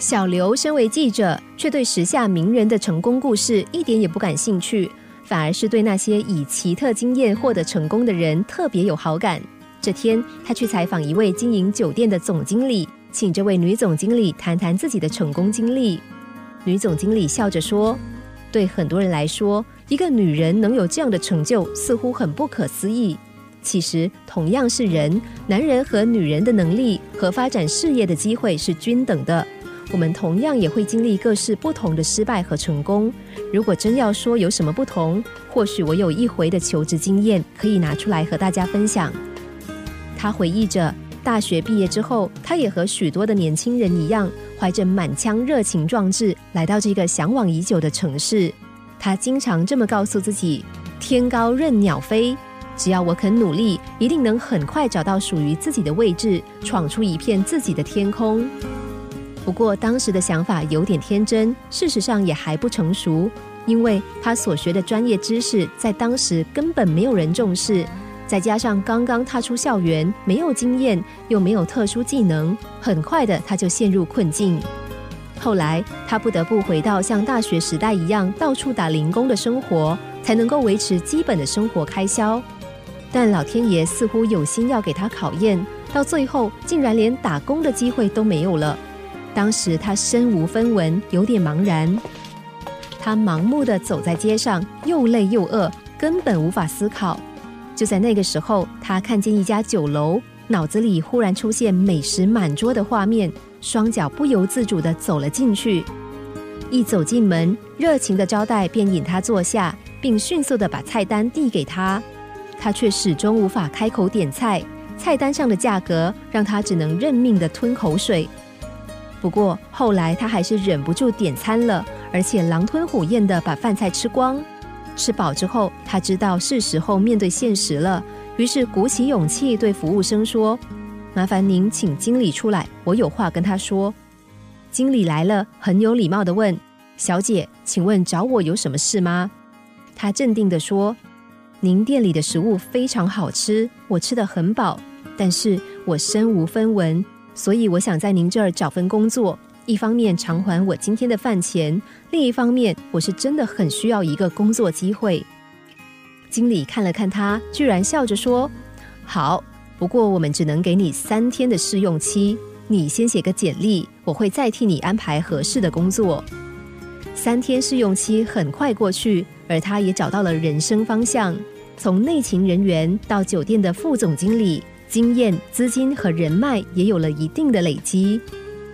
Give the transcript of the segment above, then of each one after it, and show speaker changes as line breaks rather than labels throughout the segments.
小刘身为记者，却对时下名人的成功故事一点也不感兴趣，反而是对那些以奇特经验获得成功的人特别有好感。这天，他去采访一位经营酒店的总经理，请这位女总经理谈谈自己的成功经历。女总经理笑着说：“对很多人来说，一个女人能有这样的成就，似乎很不可思议。其实，同样是人，男人和女人的能力和发展事业的机会是均等的。”我们同样也会经历各式不同的失败和成功。如果真要说有什么不同，或许我有一回的求职经验可以拿出来和大家分享。他回忆着，大学毕业之后，他也和许多的年轻人一样，怀着满腔热情壮志，来到这个向往已久的城市。他经常这么告诉自己：“天高任鸟飞，只要我肯努力，一定能很快找到属于自己的位置，闯出一片自己的天空。”不过当时的想法有点天真，事实上也还不成熟，因为他所学的专业知识在当时根本没有人重视，再加上刚刚踏出校园，没有经验，又没有特殊技能，很快的他就陷入困境。后来他不得不回到像大学时代一样到处打零工的生活，才能够维持基本的生活开销。但老天爷似乎有心要给他考验，到最后竟然连打工的机会都没有了。当时他身无分文，有点茫然。他盲目的走在街上，又累又饿，根本无法思考。就在那个时候，他看见一家酒楼，脑子里忽然出现美食满桌的画面，双脚不由自主的走了进去。一走进门，热情的招待便引他坐下，并迅速的把菜单递给他。他却始终无法开口点菜，菜单上的价格让他只能认命的吞口水。不过后来他还是忍不住点餐了，而且狼吞虎咽的把饭菜吃光。吃饱之后，他知道是时候面对现实了，于是鼓起勇气对服务生说：“麻烦您请经理出来，我有话跟他说。”经理来了，很有礼貌的问：“小姐，请问找我有什么事吗？”他镇定的说：“您店里的食物非常好吃，我吃的很饱，但是我身无分文。”所以我想在您这儿找份工作，一方面偿还我今天的饭钱，另一方面我是真的很需要一个工作机会。经理看了看他，居然笑着说：“好，不过我们只能给你三天的试用期，你先写个简历，我会再替你安排合适的工作。”三天试用期很快过去，而他也找到了人生方向，从内勤人员到酒店的副总经理。经验、资金和人脉也有了一定的累积，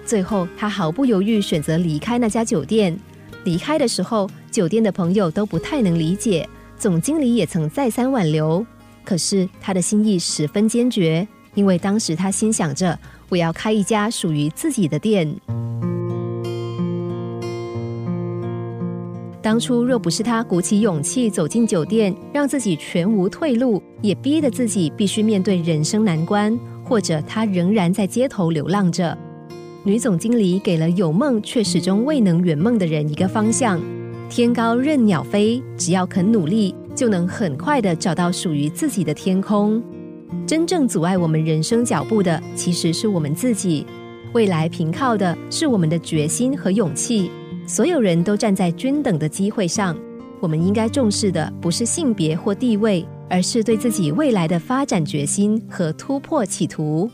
最后他毫不犹豫选择离开那家酒店。离开的时候，酒店的朋友都不太能理解，总经理也曾再三挽留，可是他的心意十分坚决，因为当时他心想着，我要开一家属于自己的店。当初若不是他鼓起勇气走进酒店，让自己全无退路，也逼得自己必须面对人生难关，或者他仍然在街头流浪着。女总经理给了有梦却始终未能圆梦的人一个方向：天高任鸟飞，只要肯努力，就能很快的找到属于自己的天空。真正阻碍我们人生脚步的，其实是我们自己。未来凭靠的是我们的决心和勇气。所有人都站在均等的机会上，我们应该重视的不是性别或地位，而是对自己未来的发展决心和突破企图。